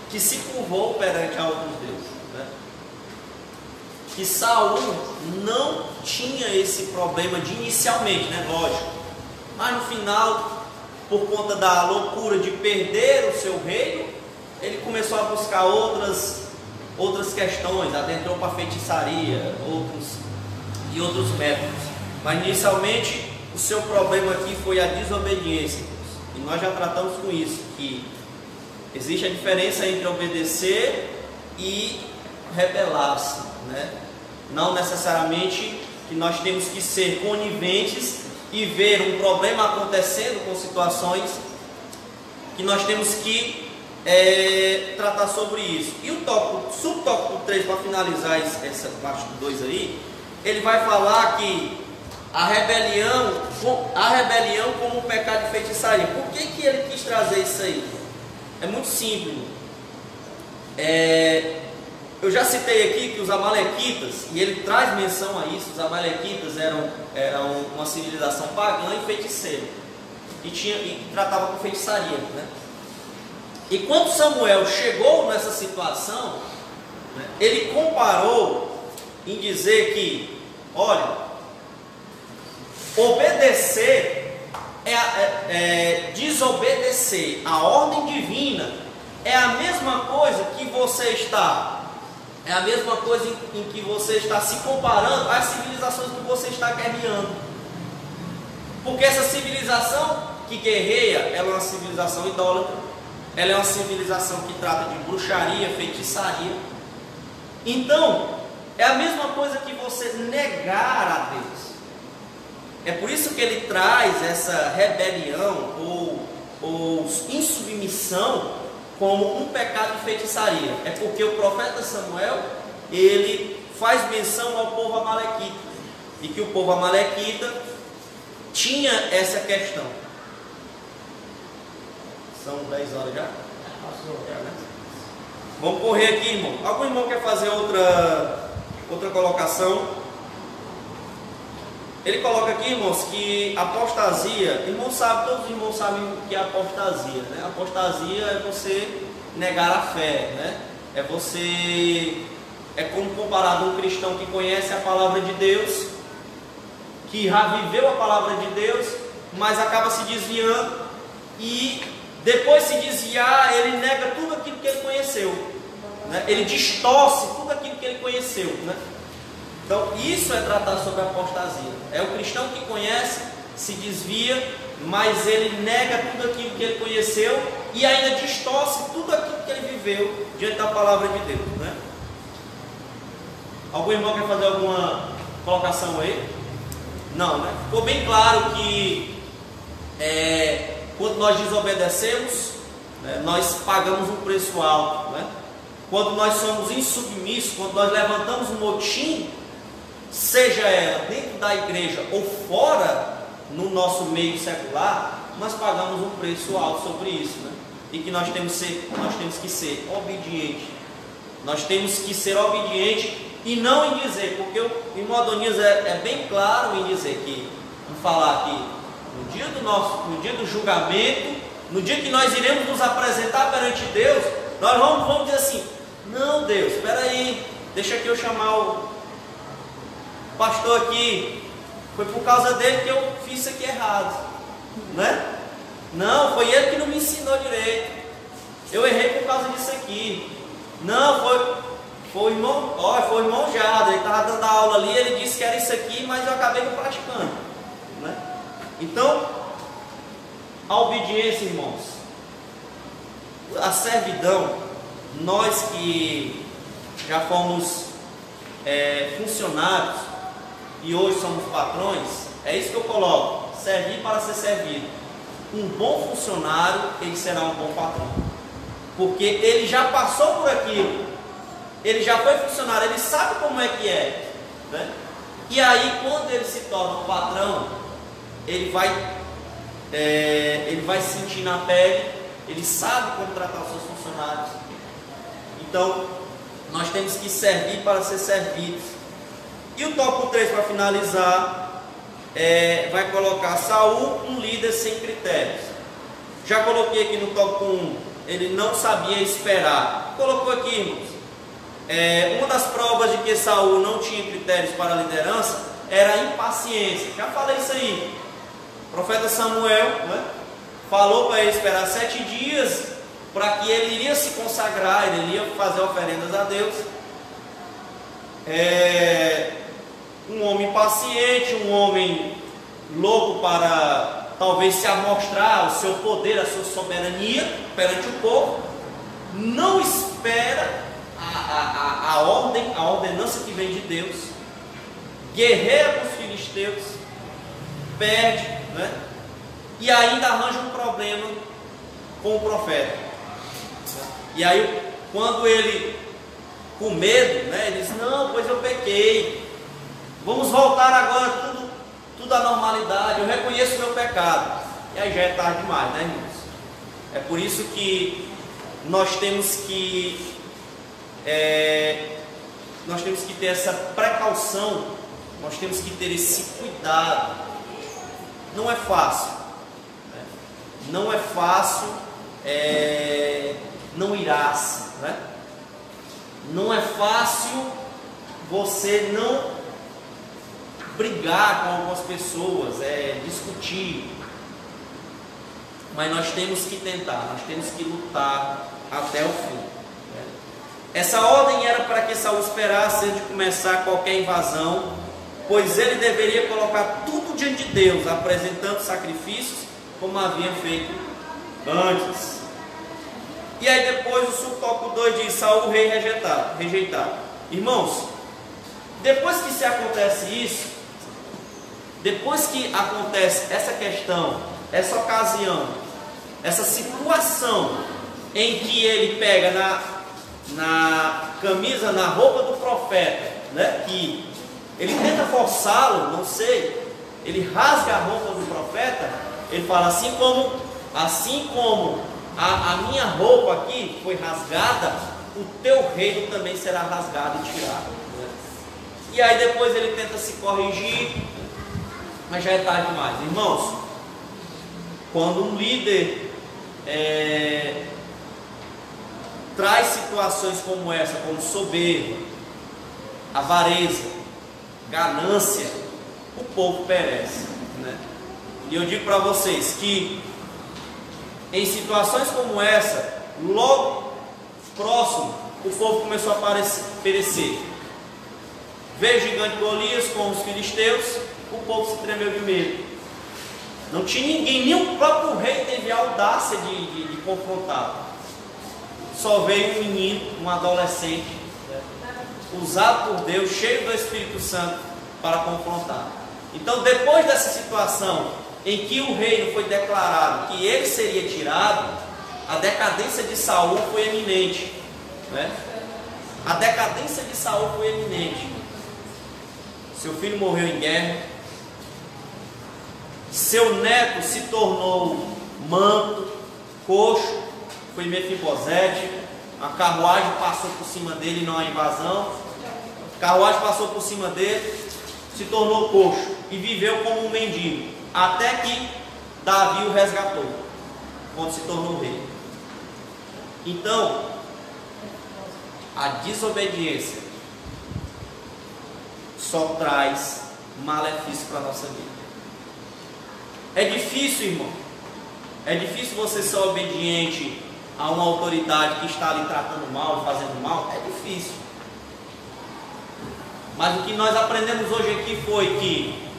que se curvou perante a outros deuses. Né? Que Saul não tinha esse problema de inicialmente, né? Lógico. Mas no final, por conta da loucura de perder o seu reino, ele começou a buscar outras, outras questões, adentrou para feitiçaria, outros e outros métodos. Mas inicialmente o seu problema aqui foi a desobediência. Nós já tratamos com isso, que existe a diferença entre obedecer e rebelar-se, né? Não necessariamente que nós temos que ser coniventes e ver um problema acontecendo com situações que nós temos que é, tratar sobre isso. E o tópico, subtópico 3, para finalizar essa parte do 2 aí, ele vai falar que a rebelião, a rebelião como um pecado de feitiçaria. Por que, que ele quis trazer isso aí? É muito simples. É, eu já citei aqui que os amalequitas, e ele traz menção a isso, os amalequitas eram, eram uma civilização pagã e feiticeira. E, tinha, e tratava com feitiçaria. Né? E quando Samuel chegou nessa situação, né, ele comparou em dizer que, olha, obedecer é, é, é desobedecer a ordem divina é a mesma coisa que você está é a mesma coisa em, em, que você está se comparando às civilizações que você está guerreando. Porque essa civilização que guerreia, ela é uma civilização idólatra, ela é uma civilização que trata de bruxaria, feitiçaria. Então, é a mesma coisa que você negar a Deus. É por isso que ele traz essa rebelião ou, ou insubmissão como um pecado de feitiçaria. É porque o profeta Samuel, ele faz menção ao povo amalequita. E que o povo amalequita tinha essa questão. São 10 horas já? Passou. Já, né? Vamos correr aqui, irmão. Algum irmão quer fazer outra, outra colocação? Ele coloca aqui, irmãos, que apostasia, irmão sabe, todos os irmãos sabem o que é apostasia, né? Apostasia é você negar a fé, né? É você, é como comparado um cristão que conhece a palavra de Deus, que já viveu a palavra de Deus, mas acaba se desviando e depois se desviar, ele nega tudo aquilo que ele conheceu, né? Ele distorce tudo aquilo que ele conheceu, né? Então, isso é tratar sobre a apostasia. É o cristão que conhece, se desvia, mas ele nega tudo aquilo que ele conheceu e ainda distorce tudo aquilo que ele viveu diante da palavra de Deus. Né? Algum irmão quer fazer alguma colocação aí? Não, né? Ficou bem claro que é, quando nós desobedecemos, né, nós pagamos um preço alto. Né? Quando nós somos insubmissos, quando nós levantamos um motim seja ela dentro da igreja ou fora, no nosso meio secular, nós pagamos um preço alto sobre isso, né? E que nós temos, ser, nós temos que ser obedientes. Nós temos que ser obedientes e não em dizer, porque o irmão é, é bem claro em dizer que, em falar que no dia do nosso, no dia do julgamento, no dia que nós iremos nos apresentar perante Deus, nós vamos, vamos dizer assim, não Deus, espera aí, deixa que eu chamar o, pastor aqui, foi por causa dele que eu fiz isso aqui errado, né? Não, foi ele que não me ensinou direito. Eu errei por causa disso aqui. Não, foi, foi o irmão, ó, foi o irmão Jada, ele estava dando aula ali, ele disse que era isso aqui, mas eu acabei não praticando. Né? Então, a obediência, irmãos, a servidão, nós que já fomos é, funcionários, e hoje somos patrões, é isso que eu coloco: servir para ser servido. Um bom funcionário, ele será um bom patrão, porque ele já passou por aquilo, ele já foi funcionário, ele sabe como é que é. Né? E aí, quando ele se torna um patrão, ele vai, é, ele vai sentir na pele, ele sabe como tratar os seus funcionários. Então, nós temos que servir para ser servidos. E o tópico 3, para finalizar, é, vai colocar Saul, um líder sem critérios. Já coloquei aqui no tópico 1, ele não sabia esperar. Colocou aqui, irmãos. É, uma das provas de que Saul não tinha critérios para a liderança era a impaciência. Já falei isso aí. O profeta Samuel né, falou para ele esperar sete dias para que ele iria se consagrar, ele iria fazer oferendas a Deus. É, um homem paciente, um homem louco para talvez se amostrar o seu poder, a sua soberania perante o povo, não espera a, a, a, ordem, a ordenança que vem de Deus, guerreia com os filisteus, perde, né? e ainda arranja um problema com o profeta. E aí, quando ele, com medo, né, ele diz: Não, pois eu pequei, Vamos voltar agora tudo, tudo à normalidade. Eu reconheço meu pecado. E aí já é tarde demais, né, irmãos? É por isso que nós temos que é, nós temos que ter essa precaução, nós temos que ter esse cuidado. Não é fácil, né? não é fácil é, não irás, né? Não é fácil você não brigar com algumas pessoas, é discutir. Mas nós temos que tentar, nós temos que lutar até o fim. né? Essa ordem era para que Saul esperasse antes de começar qualquer invasão, pois ele deveria colocar tudo diante de Deus, apresentando sacrifícios como havia feito antes. E aí depois o subtópico 2 diz Saul rei rejeitado, rejeitado. Irmãos, depois que se acontece isso, depois que acontece essa questão, essa ocasião, essa situação em que ele pega na, na camisa, na roupa do profeta, né, que ele tenta forçá-lo, não sei, ele rasga a roupa do profeta, ele fala assim como, assim como a, a minha roupa aqui foi rasgada, o teu reino também será rasgado e tirado. né? E aí depois ele tenta se corrigir, mas já é tarde demais. Irmãos, quando um líder é, traz situações como essa, como soberba, avareza, ganância, o povo perece. Né? E eu digo para vocês que em situações como essa, logo próximo, o povo começou a perecer. Veio o gigante Golias com os filisteus, o povo se tremeu de medo. Não tinha ninguém, nem o próprio rei teve a audácia de, de, de confrontá-lo. Só veio um menino, um adolescente, usado por Deus, cheio do Espírito Santo, para confrontar. Então, depois dessa situação em que o reino foi declarado que ele seria tirado, a decadência de Saul foi eminente. Né? A decadência de Saul foi eminente. Seu filho morreu em guerra. Seu neto se tornou manto, coxo, foi Mefibosete. A carruagem passou por cima dele, não há invasão. A carruagem passou por cima dele, se tornou coxo e viveu como um mendigo, até que Davi o resgatou, quando se tornou rei. Então, a desobediência só traz malefício para a nossa vida. É difícil, irmão. É difícil você ser obediente a uma autoridade que está ali tratando mal, fazendo mal. É difícil. Mas o que nós aprendemos hoje aqui foi que,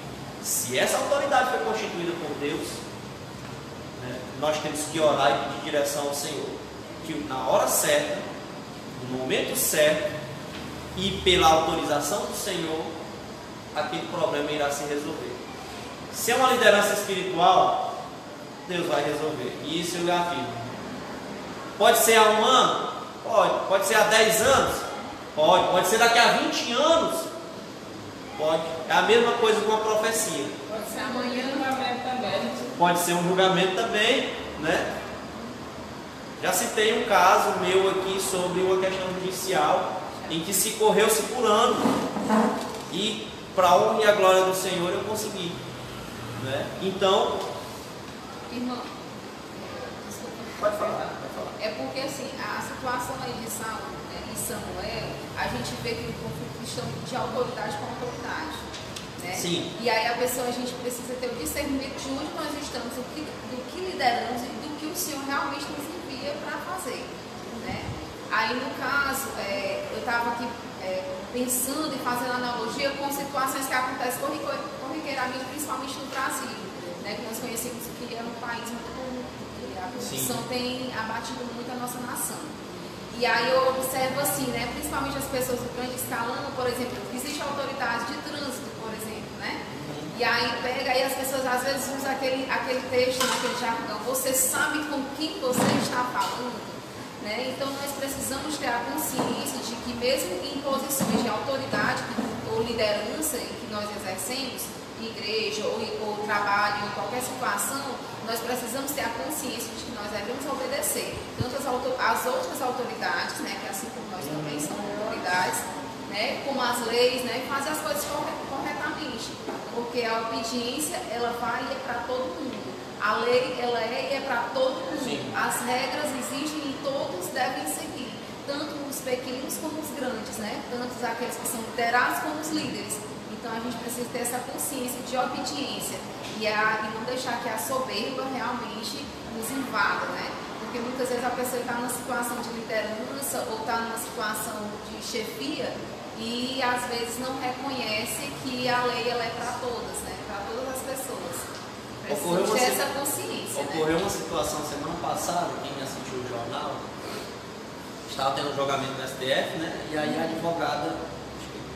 se essa autoridade foi constituída por Deus, né, nós temos que orar e pedir direção ao Senhor. Que na hora certa, no momento certo e pela autorização do Senhor, aquele problema irá se resolver. Se é uma liderança espiritual, Deus vai resolver. E isso eu afirmo. Pode ser há um ano? Pode. Pode ser há 10 anos? Pode. Pode ser daqui a 20 anos? Pode. É a mesma coisa com a profecia. Pode ser amanhã no momento também. Pode ser um julgamento também, né? Já citei um caso meu aqui sobre uma questão judicial em que se correu-se por ano e para a honra e a glória do Senhor eu consegui. Né? Então, Irmão, desculpa. pode falar, pode falar. É porque assim, a situação aí de Saul né, e Samuel, a gente vê que o conflito questão de autoridade com autoridade. Né? Sim. E aí a pessoa, a gente precisa ter o discernimento de onde nós estamos, do que, do que lideramos e do que o Senhor realmente nos envia para fazer. Né? Aí no caso, é, eu estava aqui é, pensando e fazendo analogia com situações que acontecem corriqueiramente, principalmente no Brasil, né? que nós conhecemos que é um país muito corrupto, que a corrupção tem abatido muito a nossa nação. E aí eu observo assim, né? Principalmente as pessoas do grande escalão, por exemplo, existe autoridade de trânsito, por exemplo, né? E aí pega aí as pessoas às vezes usam aquele, aquele texto, aquele jargão, você sabe com quem você está falando? Né? Então nós precisamos ter a consciência de que mesmo em posições de autoridade ou liderança em que nós exercemos, igreja ou, ou trabalho, em qualquer situação, nós precisamos ter a consciência de que nós devemos obedecer tanto as, auto- as outras autoridades, né, que assim como nós também somos autoridades, né, como as leis, né, e fazer as coisas corre- corretamente, porque a obediência ela vai e é para todo mundo. A lei ela é e é para todo mundo. As regras existem todos devem seguir, tanto os pequenos como os grandes, né? Tanto aqueles que são liderados como os líderes. Então a gente precisa ter essa consciência de obediência e, a, e não deixar que a soberba realmente nos invada, né? Porque muitas vezes a pessoa está numa situação de liderança ou está numa situação de chefia e às vezes não reconhece que a lei ela é para todas, né? Para todas as pessoas. Precisa ter essa consciência? Ocorreu uma situação semana passada, quem assistiu o jornal, estava tendo um julgamento no STF, né? E aí a advogada,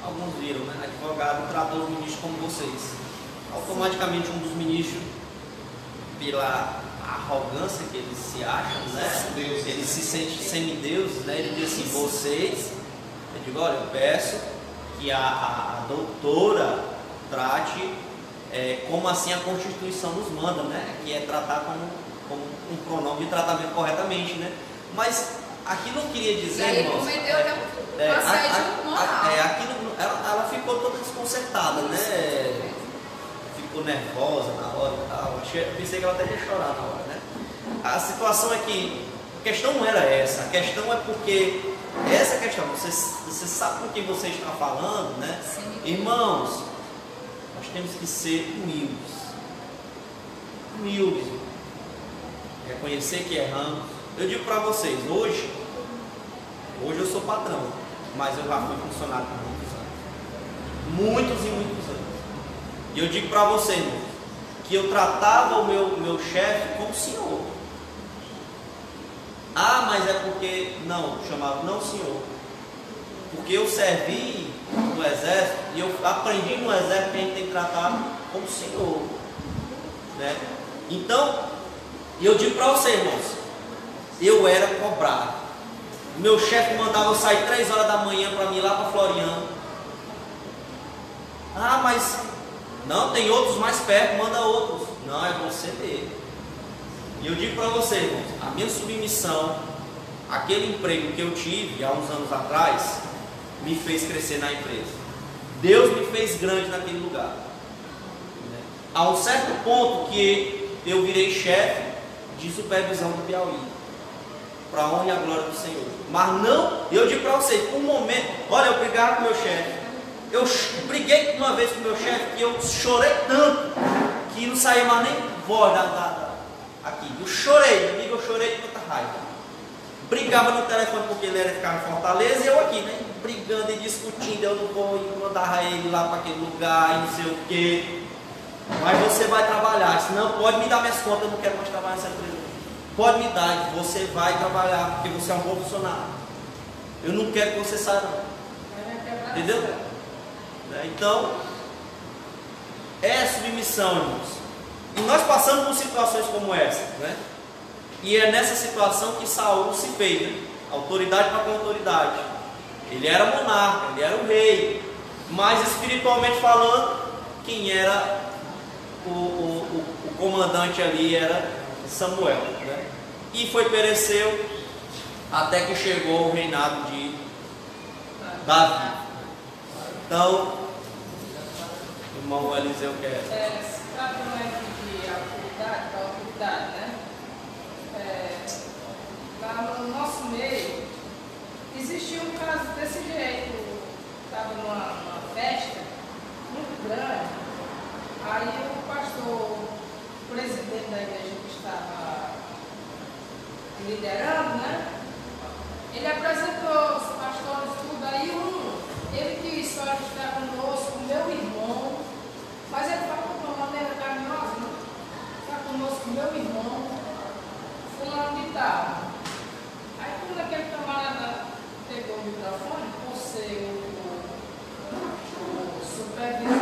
alguns viram, né? A advogada tratou os ministros como vocês. Automaticamente um dos ministros, pela arrogância que eles se acham, né? Eles se sentem semideuses, né? Ele diz assim, vocês, eu digo, olha, eu peço que a- a doutora trate é, como assim a Constituição nos manda, né? Que é tratar como, como um pronome de tratamento corretamente, né? Mas aqui não queria E dizer, aí ele irmãos, cometeu é, até um é, assédio moral. é, aquilo, ela, ela ficou toda desconcertada, né? Ficou nervosa na hora e tal. Achei, pensei que ela até ia chorar na hora, né? A situação é que a questão não era essa, a questão é porque essa questão, você, você sabe com quem você está falando, né? Sim. Irmãos, nós temos que ser humildes. Humildes. Reconhecer que erramos. Eu digo para vocês, hoje, hoje eu sou patrão, mas eu já fui funcionário por muitos anos. Muitos e muitos anos. E eu digo para vocês, que eu tratava o meu, meu chefe como senhor. Ah, mas é porque. Não, chamava, não senhor. Porque eu servi no exército e eu aprendi no exército que a gente tem que tratar como senhor. Né? Então, eu digo para você, irmãos, eu era cobrado. Meu chefe mandava eu sair três horas da manhã para mim lá para Floriano. Ah, mas não, tem outros mais perto, manda outros. Não, é você mesmo. E eu digo para você, irmãos, a minha submissão, aquele emprego que eu tive há uns anos atrás, me fez crescer na empresa. Deus me fez grande naquele lugar. Né? A um certo ponto que eu virei chefe de supervisão do Piauí. Para a honra e a glória do Senhor. Mas não, eu digo para vocês, um momento, olha, eu brigava com meu chefe. Eu briguei uma vez com meu chefe que eu chorei tanto que não saía mais nem voz da, da- da- aqui. Eu chorei, amigo, eu chorei de muita raiva. Brigava no telefone porque ele era ficar em Fortaleza e eu aqui, né? Brigando e discutindo, eu não vou mandava ele lá para aquele lugar e não sei o quê. Mas você vai trabalhar, senão pode me dar minhas contas, eu não quero mais trabalhar nessa empresa. Pode me dar, você vai trabalhar, porque você é um bom funcionário. Eu não quero que você saia não. Entendeu? Né? Então, é submissão, irmãos. E nós passamos por situações como essa, né? E é nessa situação que Saul se fez, né? Autoridade para com autoridade. Ele era monarca, ele era o rei. Mas espiritualmente falando, quem era o, o, o- comandante ali era Samuel. Né? E foi pereceu até que chegou o reinado de Davi. Então, o irmão Eliseu quer. É, se aqui de autoridade autoridade, né? É, lá no nosso meio, existia um caso desse jeito. Estava numa, numa festa muito grande, aí o pastor, o presidente da igreja que estava liderando, né? Ele apresentou os pastores tudo aí um. Ele quis só estar conosco, meu irmão, mas ele falou de uma maneira carinhosa, né? Está conosco, meu irmão, fulano de. Aí quando aquele camarada pegou o microfone, ser o, o,